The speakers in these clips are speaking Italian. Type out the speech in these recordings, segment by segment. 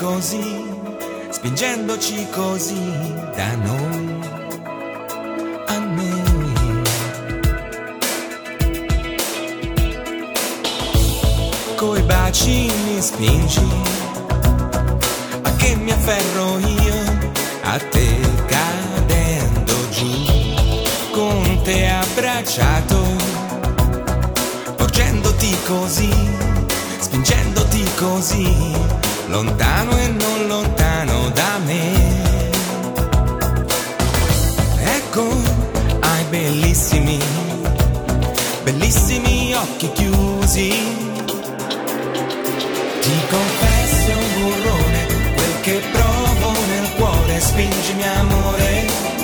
così, spingendoci così da noi a noi. Coi baci mi spingi, a che mi afferro io, a te cadendo giù, con te abbracciato, porgendoti così, spingendoti così lontano e non lontano da me. Ecco, hai bellissimi, bellissimi occhi chiusi. Ti confesso un burrone, quel che provo nel cuore, spingimi amore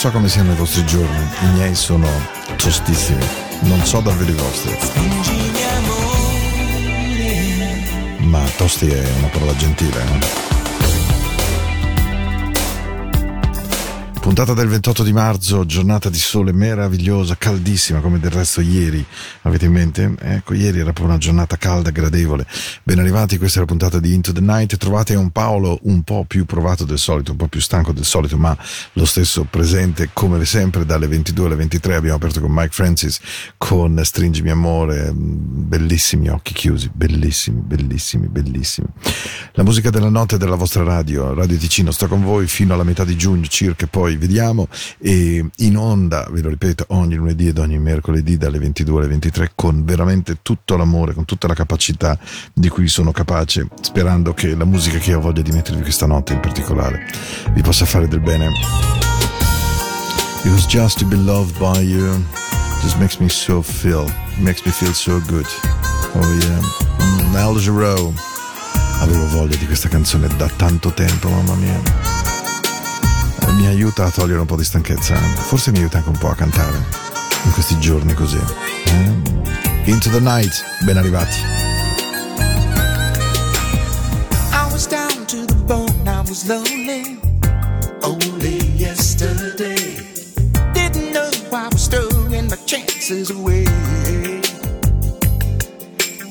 so come siano i vostri giorni, i miei sono tostissimi, non so davvero i vostri. Ma tosti è una parola gentile, no? Puntata del 28 di marzo, giornata di sole meravigliosa, caldissima come del resto ieri. Avete in mente? Ecco, ieri era proprio una giornata calda, gradevole. Ben arrivati, questa è la puntata di Into the Night. Trovate un Paolo un po' più provato del solito, un po' più stanco del solito, ma lo stesso presente come sempre dalle 22 alle 23. Abbiamo aperto con Mike Francis con Stringimi Amore, bellissimi occhi chiusi, bellissimi, bellissimi, bellissimi. La musica della notte della vostra radio, Radio Ticino, sta con voi fino alla metà di giugno circa, poi poi vediamo e in onda, ve lo ripeto, ogni lunedì ed ogni mercoledì dalle 22 alle 23 con veramente tutto l'amore, con tutta la capacità di cui sono capace, sperando che la musica che ho voglia di mettervi questa notte in particolare vi possa fare del bene. Because just to be loved by you just makes me so feel, makes me feel so good. Oh yeah. Mm, Al Jarreau. Avevo voglia di questa canzone da tanto tempo, mamma mia mi aiuta a togliere un po' di stanchezza, forse mi aiuta anche un po' a cantare in questi giorni così. Eh? Into the night, ben arrivati. I was down to the bone, I was lonely, only yesterday. Didn't know I was throwing my chances away.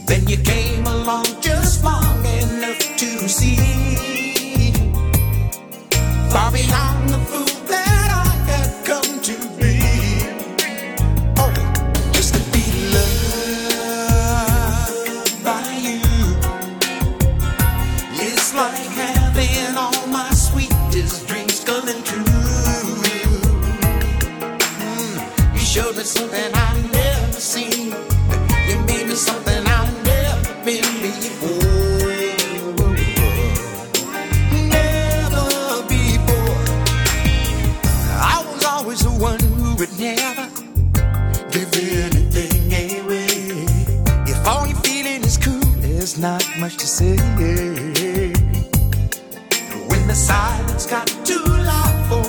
Then you came along just long enough to see. far beyond When the silence got too loud for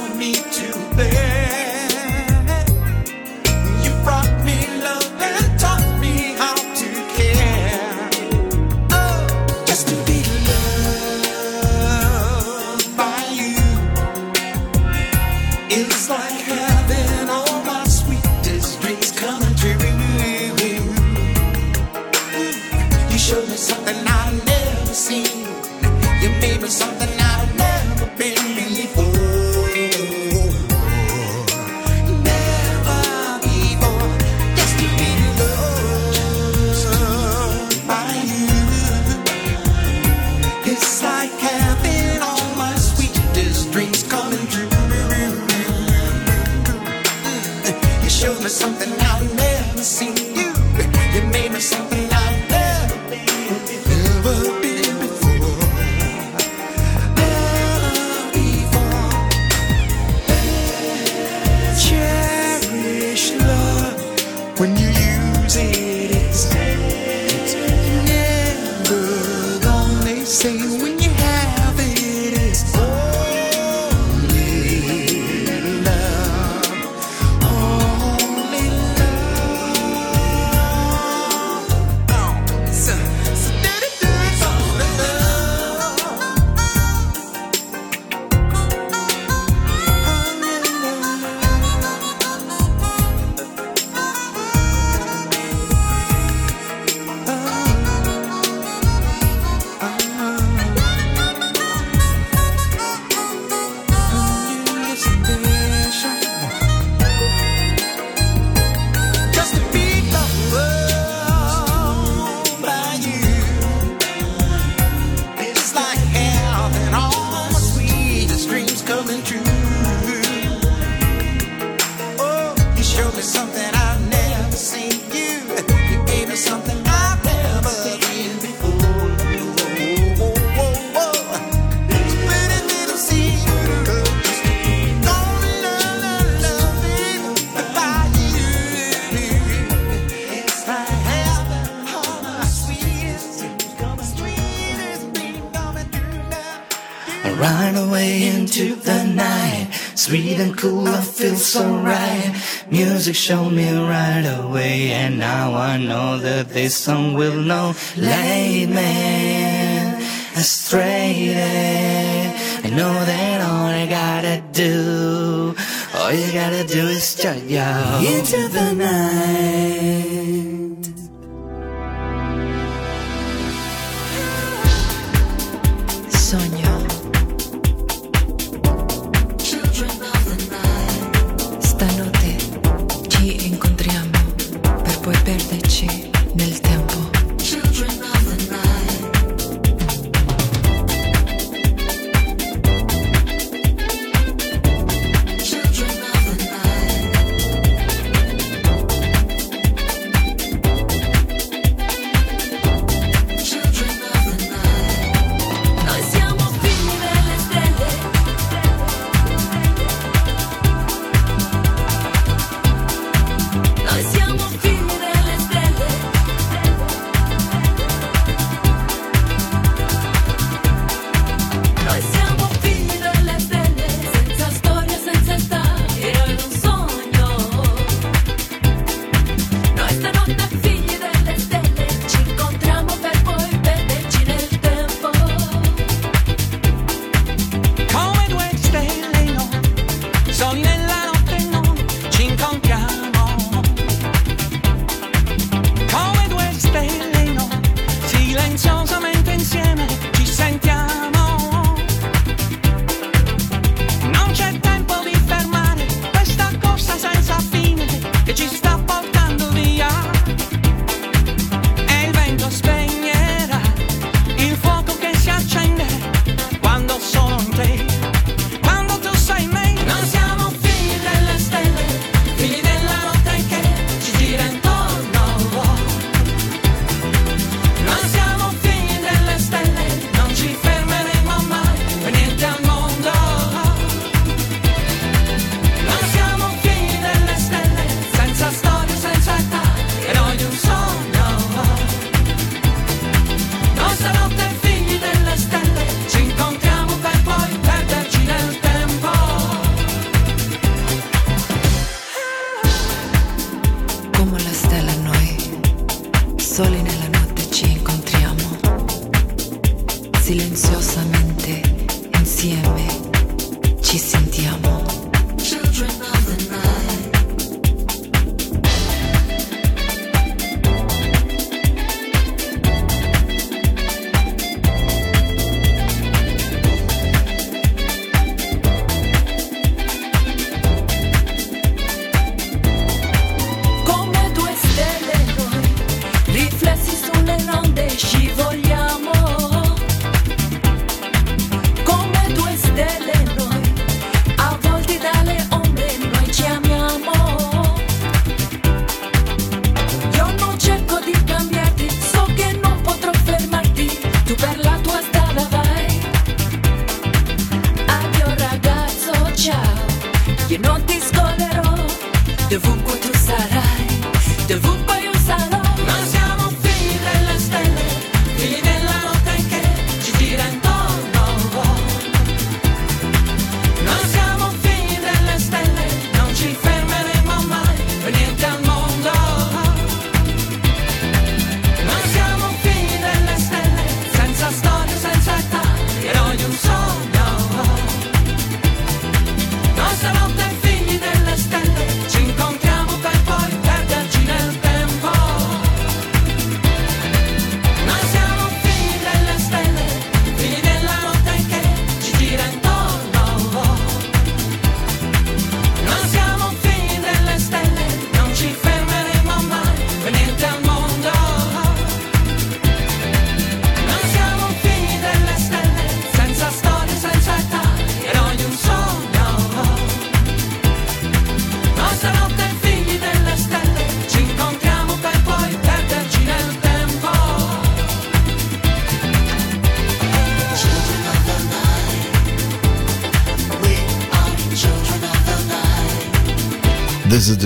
So alright. Music showed me right away, and now I know that this song will know. Late me astray. I know that all I gotta do, all you gotta do is jump yo into the night.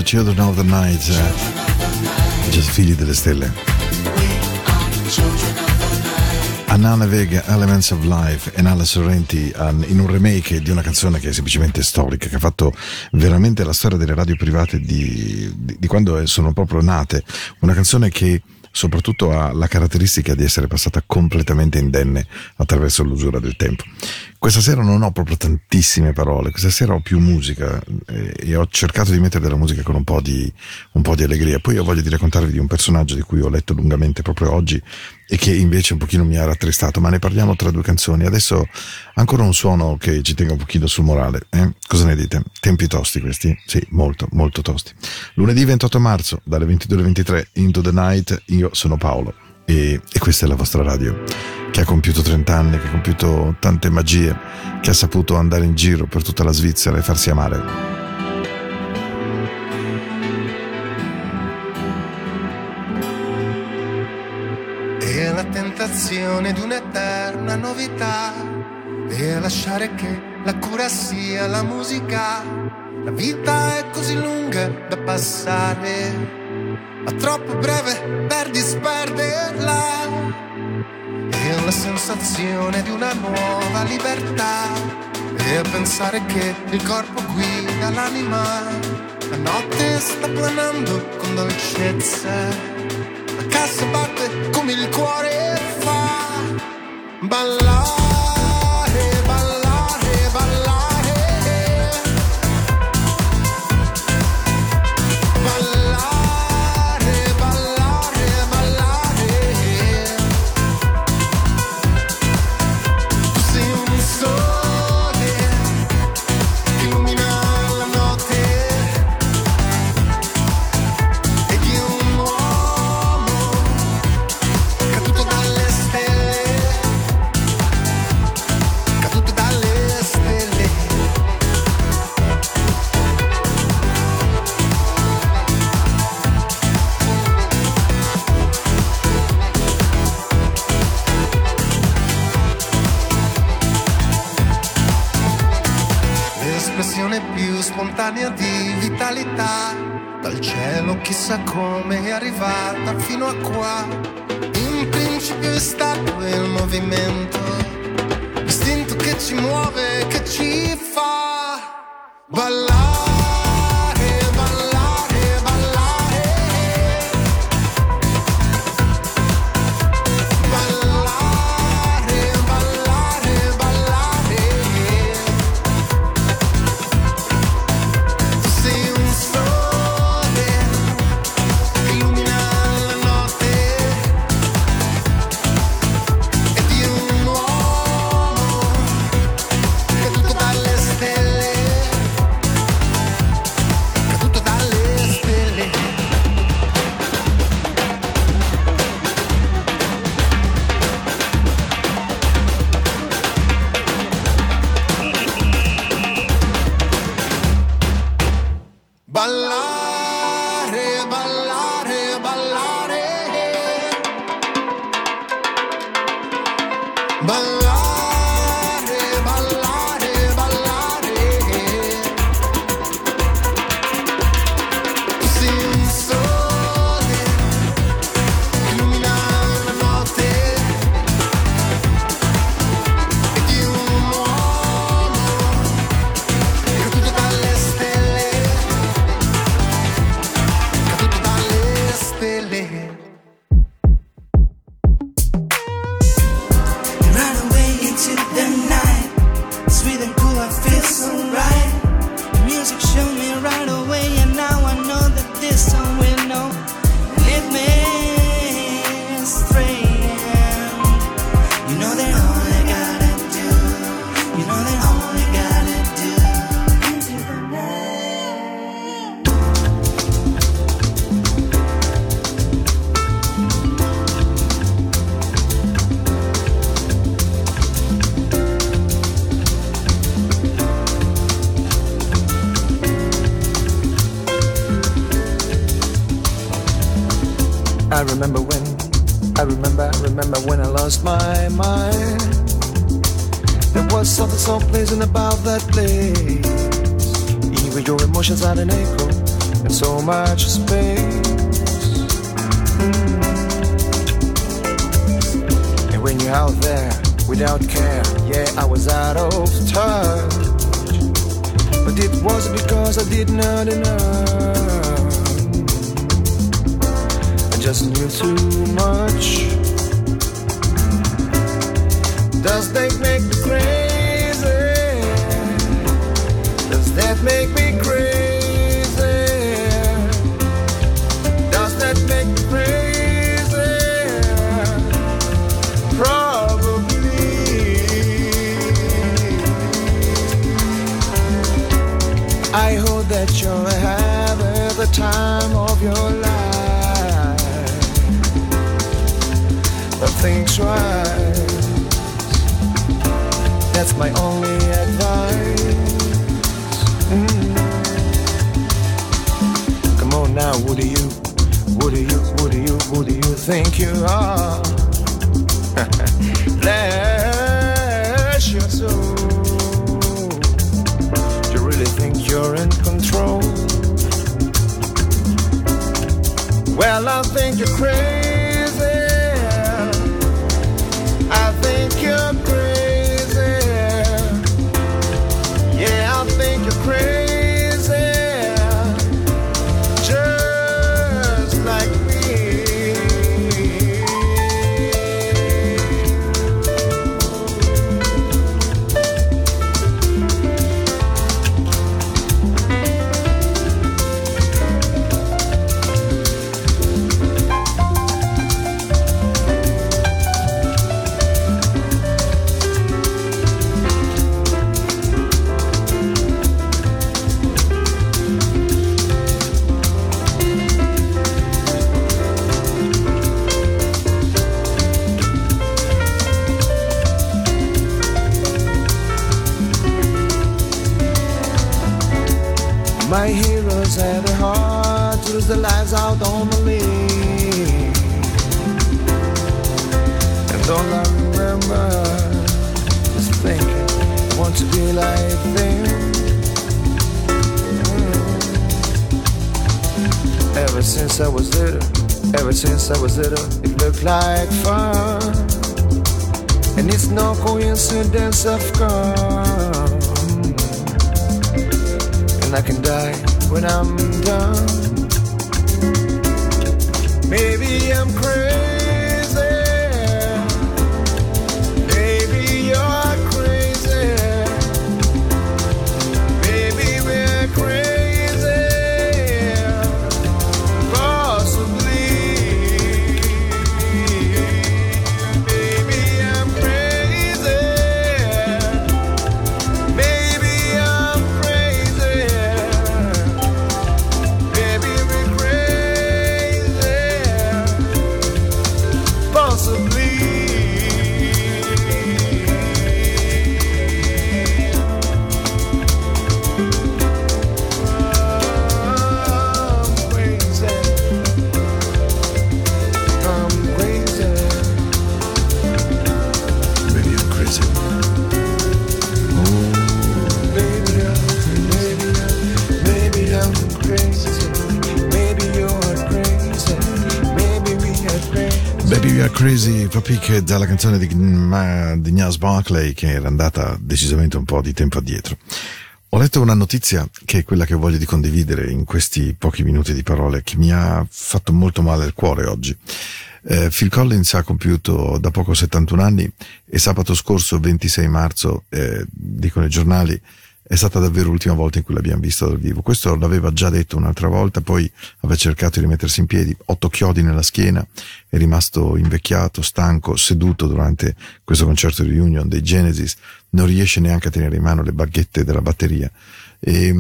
Children of the Night, eh, Just Figli delle Stelle. Anana Vega, Elements of Life e Nala Sorrenti in un remake di una canzone che è semplicemente storica, che ha fatto veramente la storia delle radio private di, di, di quando sono proprio nate. Una canzone che soprattutto ha la caratteristica di essere passata completamente indenne attraverso l'usura del tempo. Questa sera non ho proprio tantissime parole, questa sera ho più musica eh, e ho cercato di mettere della musica con un po, di, un po' di allegria. Poi ho voglia di raccontarvi di un personaggio di cui ho letto lungamente proprio oggi e che invece un pochino mi ha rattristato, ma ne parliamo tra due canzoni. Adesso ancora un suono che ci tenga un pochino sul morale. Eh? Cosa ne dite? Tempi tosti questi? Sì, molto, molto tosti. Lunedì 28 marzo, dalle 22 alle 23, Into the Night, io sono Paolo e, e questa è la vostra radio che ha compiuto 30 anni, che ha compiuto tante magie, che ha saputo andare in giro per tutta la Svizzera e farsi amare. E la tentazione di un'eterna novità e lasciare che la cura sia la musica. La vita è così lunga da passare, ma troppo breve per disperderla. E la sensazione di una nuova libertà e pensare che il corpo guida l'anima. La notte sta planando con dolcezza. Cassa batte come il cuore fa ballare, I hope that you're having the time of your life. But think twice. That's my only advice. Mm. Come on now, what do you, what do you, what do you, what do you think you are? You're in control? Well, I think you're crazy. I think you're crazy. Yeah, I think you're crazy. Lake. And all I remember is thinking, want to be like them. Mm. Ever since I was little, ever since I was little, it looked like fun. And it's no coincidence, of course and I can die when I'm done. Maybe I'm crazy. Crazy, che dalla canzone di, di Nias Barclay che era andata decisamente un po' di tempo addietro. Ho letto una notizia che è quella che voglio di condividere in questi pochi minuti di parole che mi ha fatto molto male il cuore oggi. Eh, Phil Collins ha compiuto da poco 71 anni e sabato scorso 26 marzo, eh, dicono i giornali, è stata davvero l'ultima volta in cui l'abbiamo visto dal vivo. Questo l'aveva già detto un'altra volta, poi aveva cercato di rimettersi in piedi, otto chiodi nella schiena, è rimasto invecchiato, stanco, seduto durante questo concerto di reunion dei Genesis, non riesce neanche a tenere in mano le baghette della batteria. E,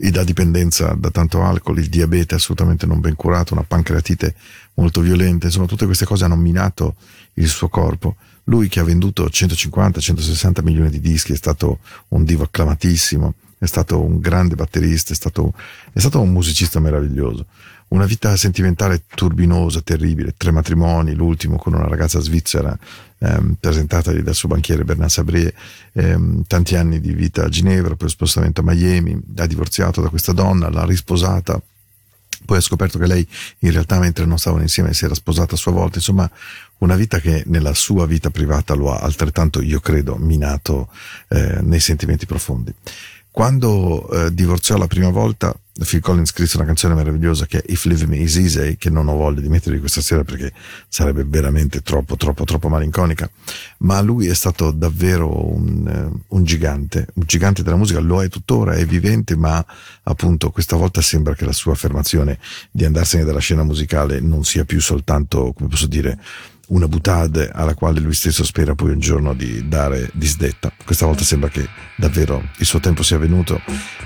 e da dipendenza da tanto alcol, il diabete assolutamente non ben curato, una pancreatite molto violenta, insomma tutte queste cose hanno minato il suo corpo. Lui che ha venduto 150-160 milioni di dischi è stato un divo acclamatissimo, è stato un grande batterista, è stato, è stato un musicista meraviglioso. Una vita sentimentale turbinosa, terribile, tre matrimoni, l'ultimo con una ragazza svizzera ehm, presentatagli dal suo banchiere Bernard Sabrier, ehm, tanti anni di vita a Ginevra, poi spostamento a Miami, ha divorziato da questa donna, l'ha risposata, poi ha scoperto che lei in realtà mentre non stavano insieme si era sposata a sua volta, insomma una vita che nella sua vita privata lo ha altrettanto, io credo, minato eh, nei sentimenti profondi. Quando eh, divorziò la prima volta, Phil Collins scrisse una canzone meravigliosa che è If Leave Me Is Easy, che non ho voglia di mettervi questa sera perché sarebbe veramente troppo, troppo, troppo malinconica, ma lui è stato davvero un, eh, un gigante, un gigante della musica, lo è tuttora, è vivente, ma appunto questa volta sembra che la sua affermazione di andarsene dalla scena musicale non sia più soltanto, come posso dire, una butade alla quale lui stesso spera poi un giorno di dare disdetta. Questa volta sembra che davvero il suo tempo sia venuto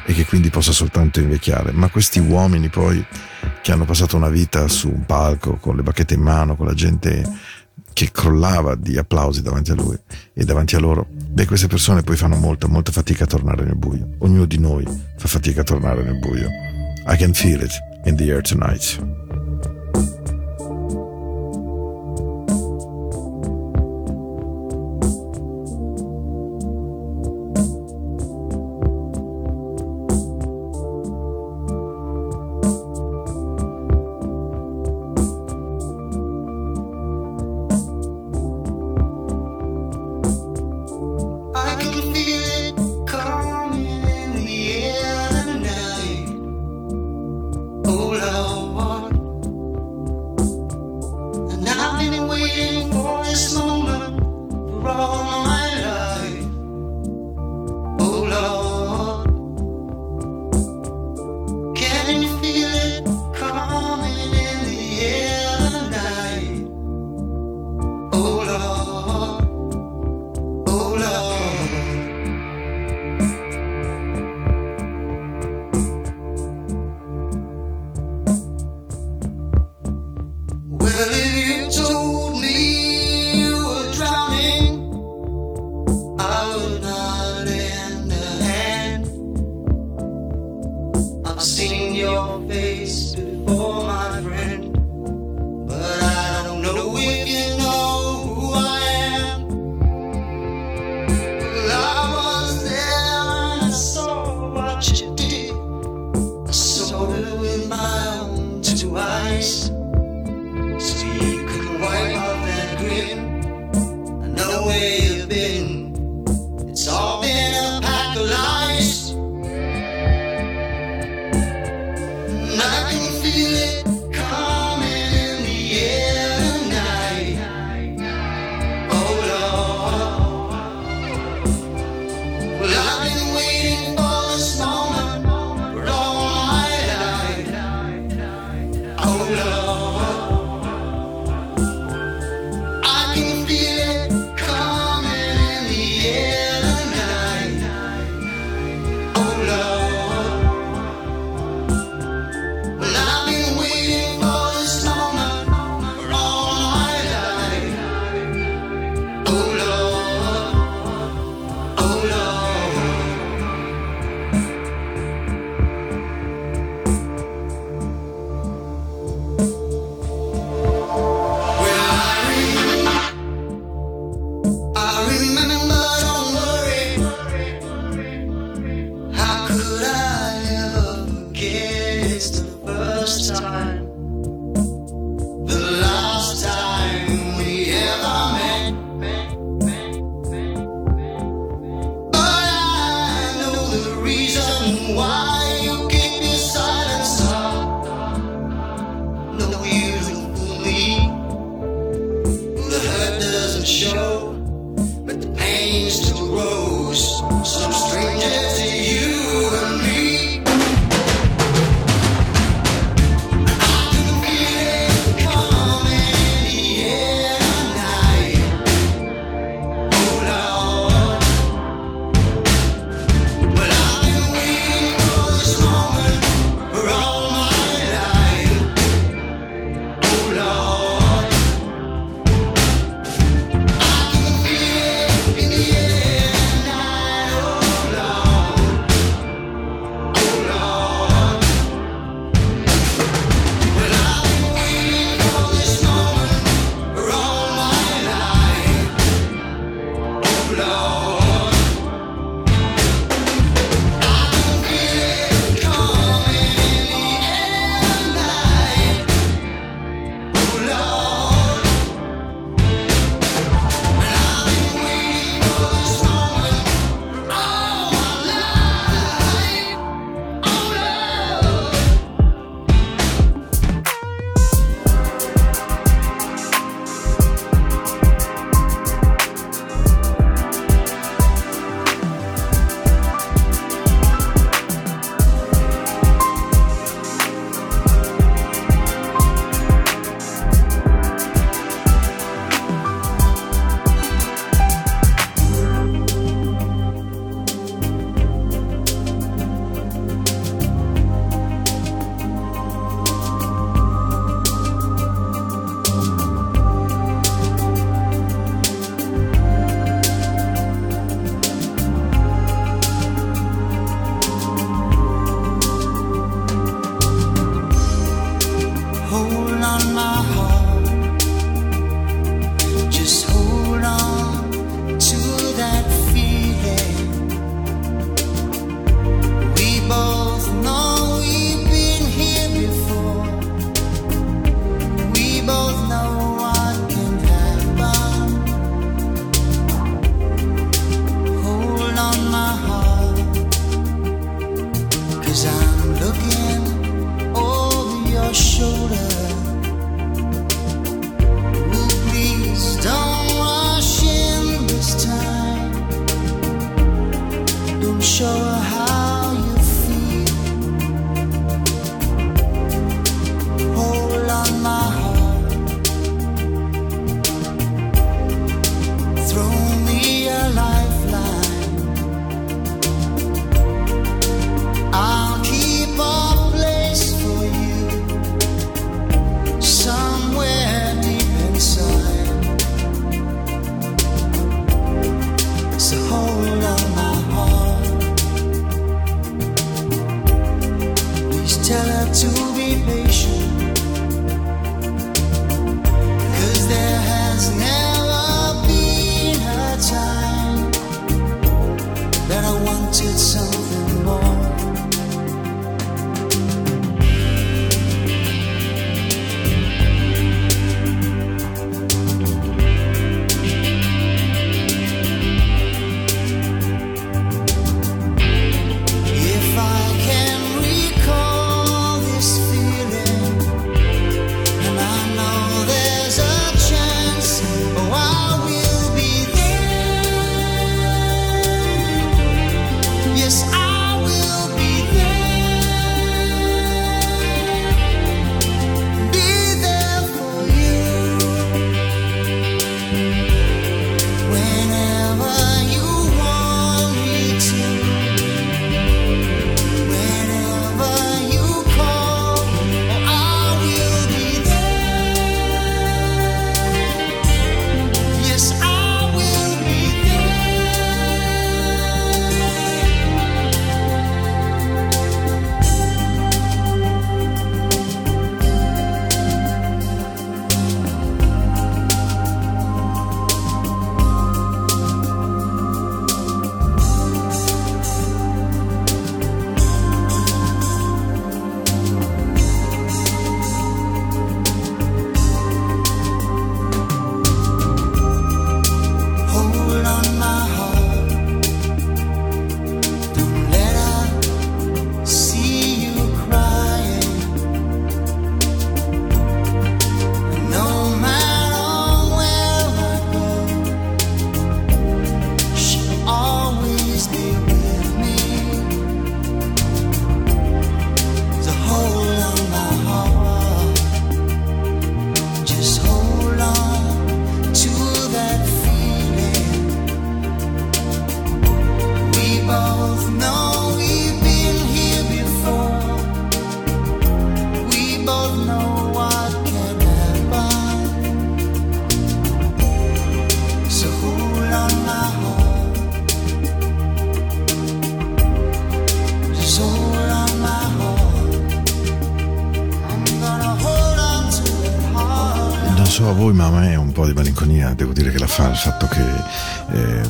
e che quindi possa soltanto invecchiare. Ma questi uomini poi che hanno passato una vita su un palco con le bacchette in mano, con la gente che crollava di applausi davanti a lui e davanti a loro, beh queste persone poi fanno molta, molta fatica a tornare nel buio. Ognuno di noi fa fatica a tornare nel buio. I can feel it in the air tonight.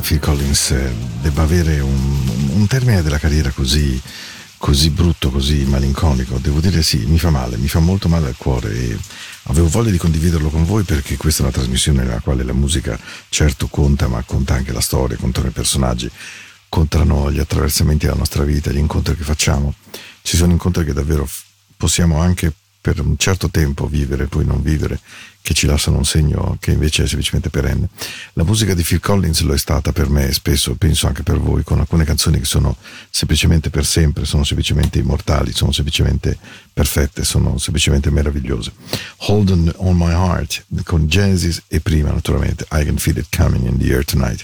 Phil Collins eh, debba avere un, un termine della carriera così, così brutto, così malinconico. Devo dire sì, mi fa male, mi fa molto male al cuore e avevo voglia di condividerlo con voi perché questa è una trasmissione nella quale la musica certo conta, ma conta anche la storia, contano i personaggi, contano gli attraversamenti della nostra vita, gli incontri che facciamo. Ci sono incontri che davvero possiamo anche per un certo tempo vivere e poi non vivere, che ci lasciano un segno che invece è semplicemente perenne. La musica di Phil Collins lo è stata per me spesso penso anche per voi, con alcune canzoni che sono semplicemente per sempre, sono semplicemente immortali, sono semplicemente perfette, sono semplicemente meravigliose. Holden on My Heart con Genesis e prima naturalmente I Can Feel It Coming in the Air Tonight.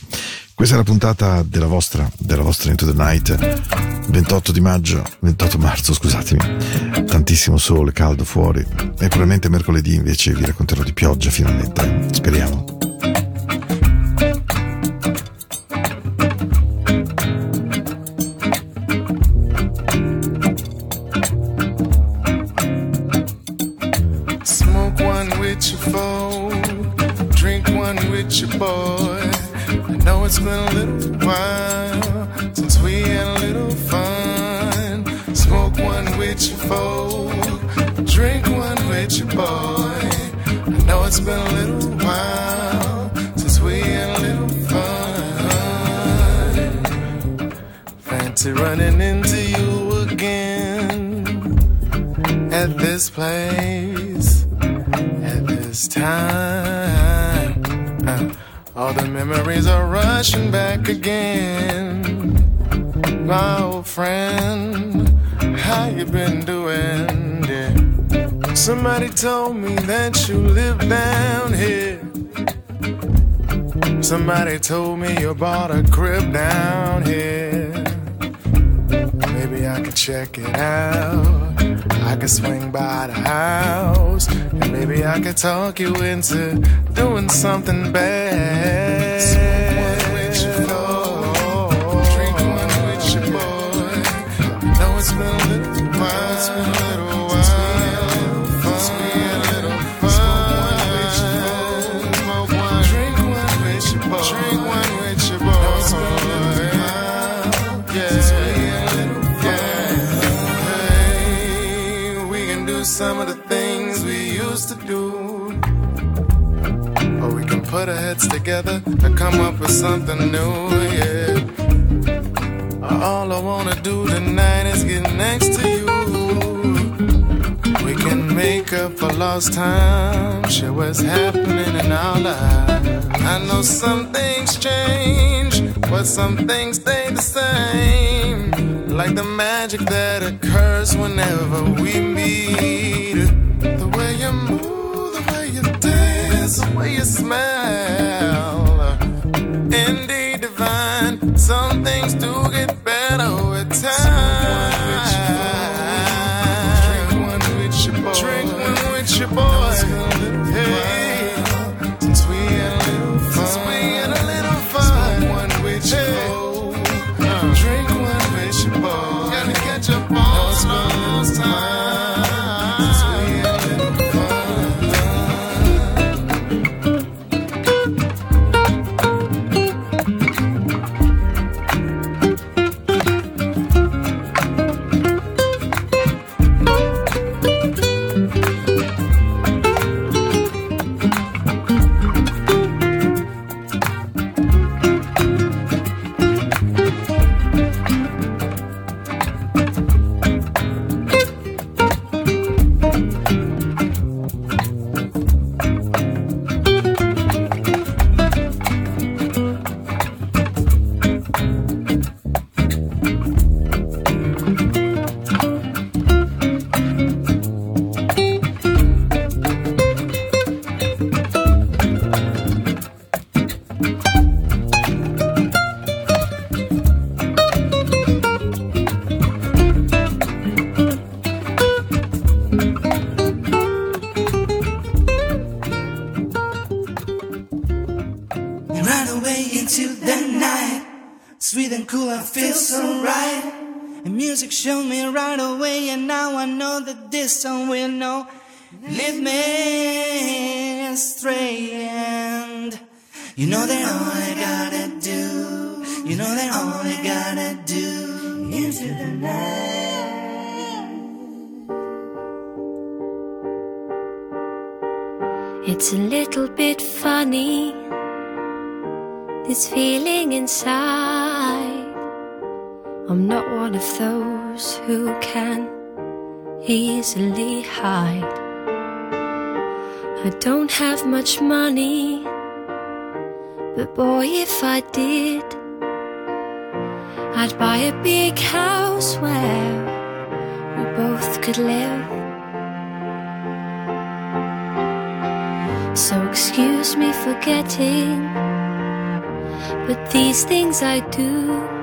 Questa è la puntata della vostra, della vostra Into the Night, 28 di maggio, 28 marzo, scusatemi. Tantissimo sole, caldo fuori. E probabilmente mercoledì invece vi racconterò di pioggia finalmente. Speriamo. Somebody told me that you live down here. Somebody told me you bought a crib down here. Maybe I could check it out. I could swing by the house. And maybe I could talk you into doing something bad. Put our heads together and come up with something new, yeah. Uh, all I wanna do tonight is get next to you. We can make up for lost time, share what's happening in our lives. I know some things change, but some things stay the same. Like the magic that occurs whenever we meet. The way you move, the way you dance, the way you smell. Music showed me right away, and now I know that this song will know. Leave me astray and you know that all I gotta do, you know that all I gotta do into the night. It's a little bit funny, this feeling inside. I'm not one of those who can easily hide. I don't have much money, but boy, if I did, I'd buy a big house where we both could live. So excuse me for getting, but these things I do.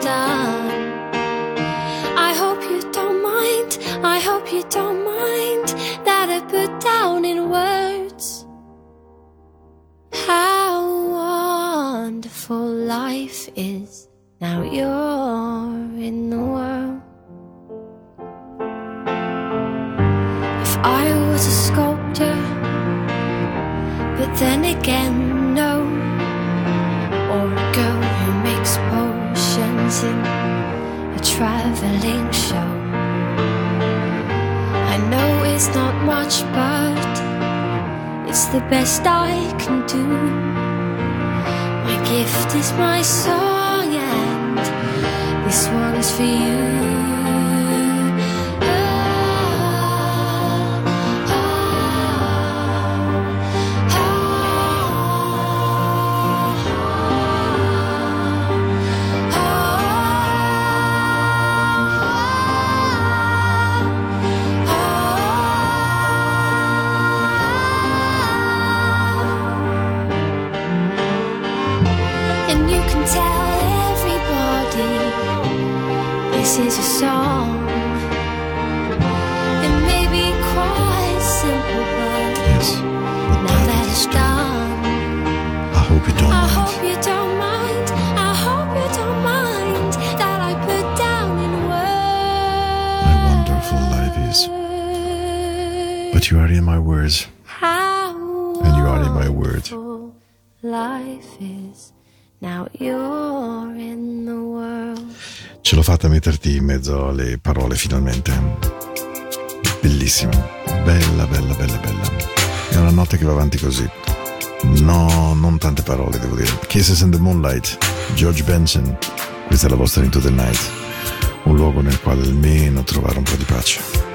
Done, I hope you don't mind. I hope you don't mind that I put down in words how wonderful life is. Now you're mezzo alle parole finalmente. Bellissima. Bella, bella, bella, bella. È una notte che va avanti così. No, non tante parole devo dire. Kisses in the Moonlight, George Benson. Questa è la vostra Into the Night. Un luogo nel quale almeno trovare un po' di pace.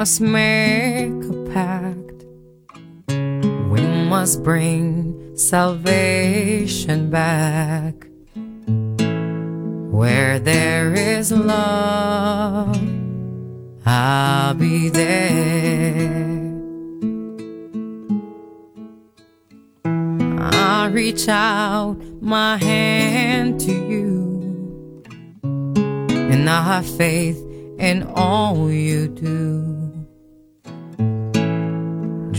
Must make a pact. We must bring salvation back. Where there is love, I'll be there. I reach out my hand to you, and I have faith in all you do.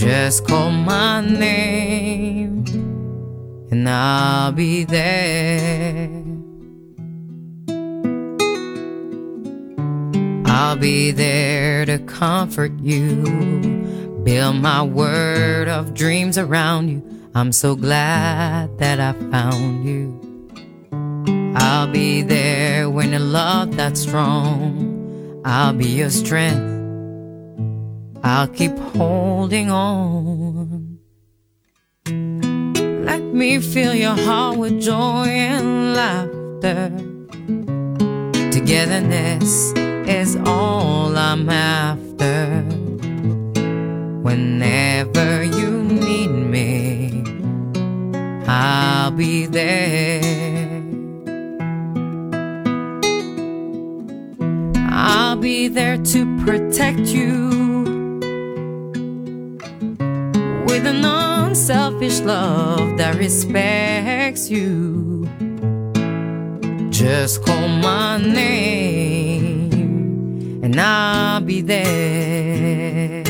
Just call my name, and I'll be there. I'll be there to comfort you, build my word of dreams around you. I'm so glad that I found you. I'll be there when a love that's strong. I'll be your strength. I'll keep holding on. Let me fill your heart with joy and laughter. Togetherness is all I'm after. Whenever you need me, I'll be there. I'll be there to protect you an unselfish love that respects you. Just call my name and I'll be there.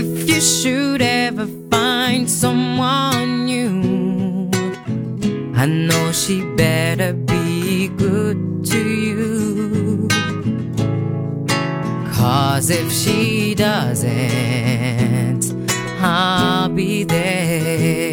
If you should ever find someone new, I know she better be good to you. Cause if she doesn't, I'll be there.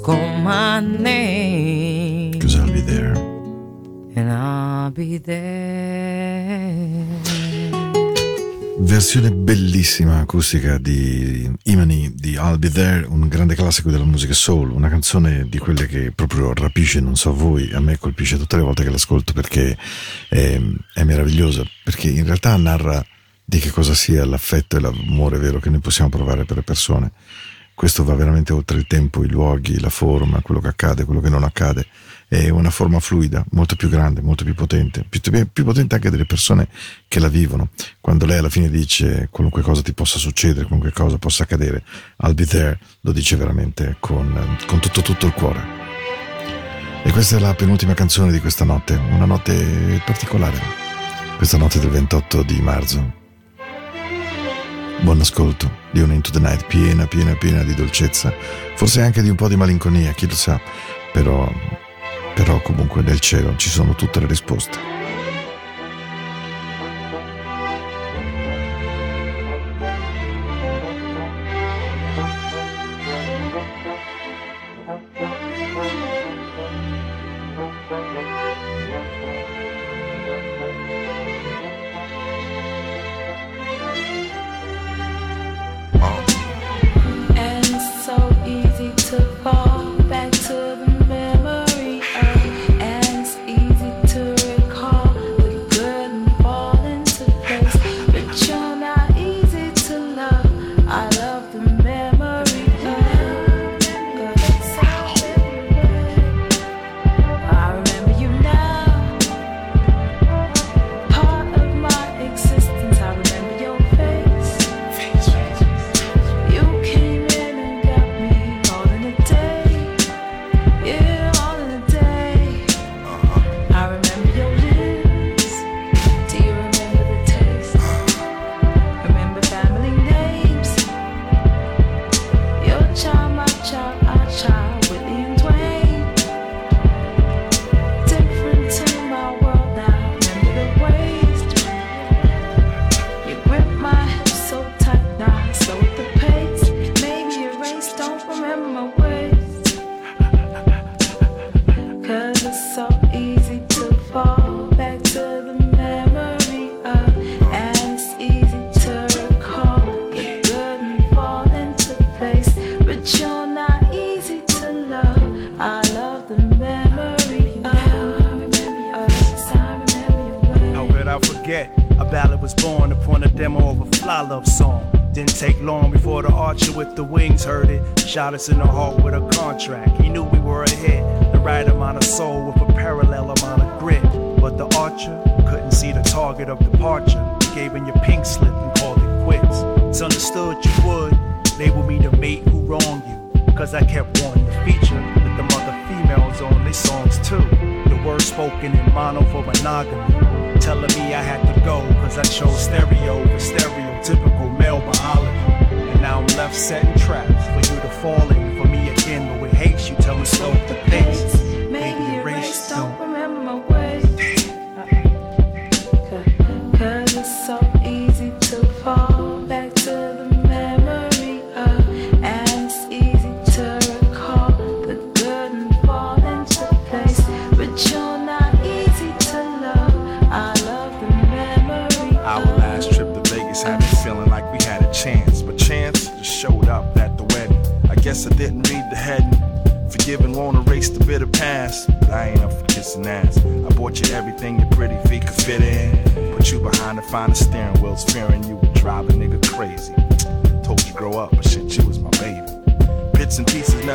call my name. Cause I'll be there. And I'll be there. Versione bellissima acustica di Imani di I'll Be There, un grande classico della musica soul, una canzone di quelle che proprio rapisce, non so voi, a me colpisce tutte le volte che l'ascolto perché è, è meravigliosa, perché in realtà narra di che cosa sia l'affetto e l'amore vero che noi possiamo provare per le persone questo va veramente oltre il tempo, i luoghi, la forma, quello che accade, quello che non accade. È una forma fluida, molto più grande, molto più potente, più, più, potente anche delle persone che la vivono. Quando lei alla fine dice qualunque cosa ti possa succedere, qualunque cosa possa accadere, I'll be there, lo dice veramente con, con tutto, tutto il cuore. E questa è la penultima canzone di questa notte, una notte particolare, questa notte del 28 di marzo. Buon ascolto di un Into the Night piena, piena, piena di dolcezza, forse anche di un po' di malinconia, chi lo sa, però, però comunque nel cielo ci sono tutte le risposte. honest in the heart.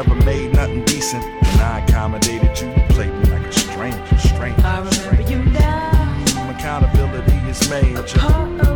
never made nothing decent. And I accommodated you, you played me like a stranger, stranger. I remember you now. Accountability is major. Uh-huh.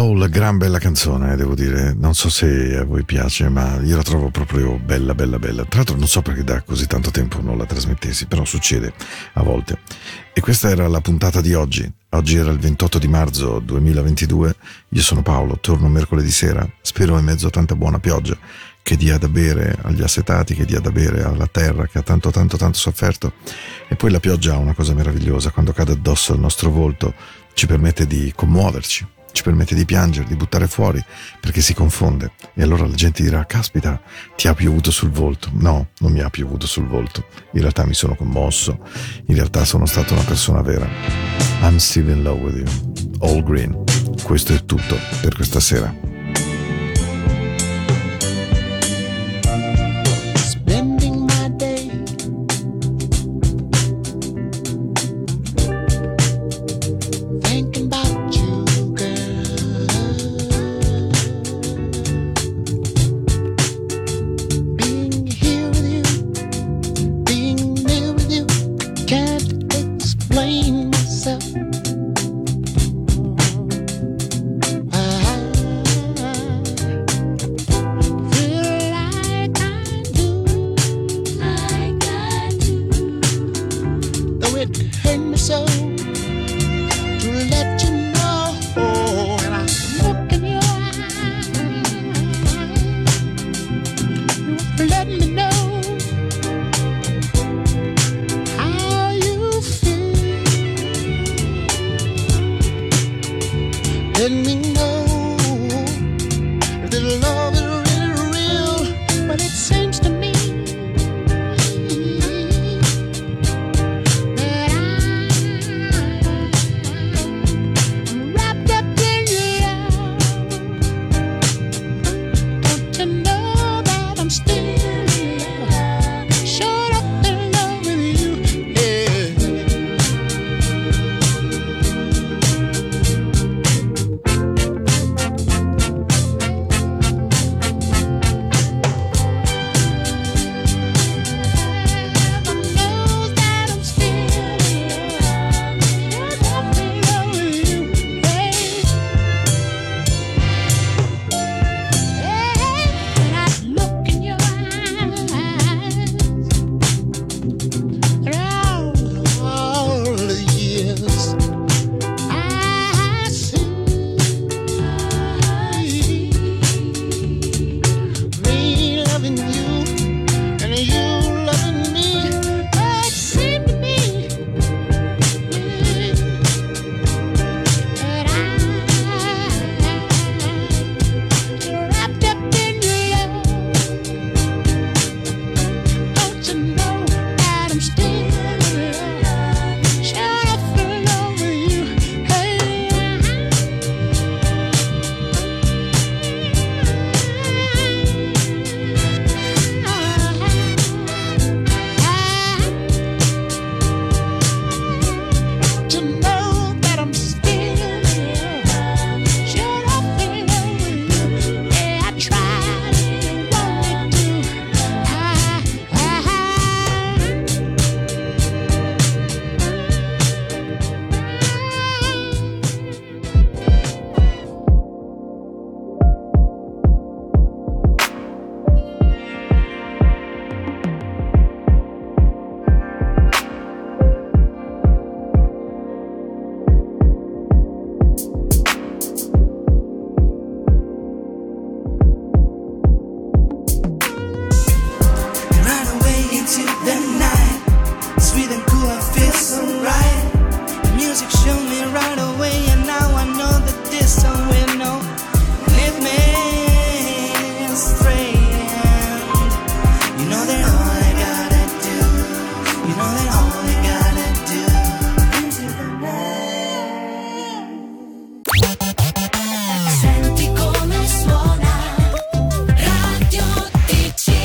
Soul, gran bella canzone, eh, devo dire. Non so se a voi piace, ma io la trovo proprio bella, bella, bella. Tra l'altro non so perché da così tanto tempo non la trasmettessi, però succede a volte. E questa era la puntata di oggi. Oggi era il 28 di marzo 2022. Io sono Paolo, torno mercoledì sera. Spero in mezzo a tanta buona pioggia che dia da bere agli assetati, che dia da bere alla terra che ha tanto, tanto, tanto sofferto. E poi la pioggia ha una cosa meravigliosa, quando cade addosso al nostro volto ci permette di commuoverci, ci permette di piangere, di buttare fuori, perché si confonde. E allora la gente dirà, caspita, ti ha piovuto sul volto. No, non mi ha piovuto sul volto. In realtà mi sono commosso, in realtà sono stata una persona vera. I'm still in love with you. All green. Questo è tutto per questa sera.